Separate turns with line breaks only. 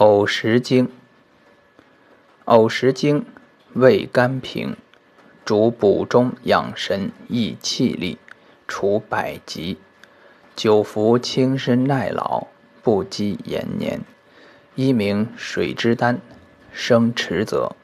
藕石经，藕石经味甘平，主补中养神，益气力，除百疾。久服轻身耐老，不积延年。一名水之丹，生迟则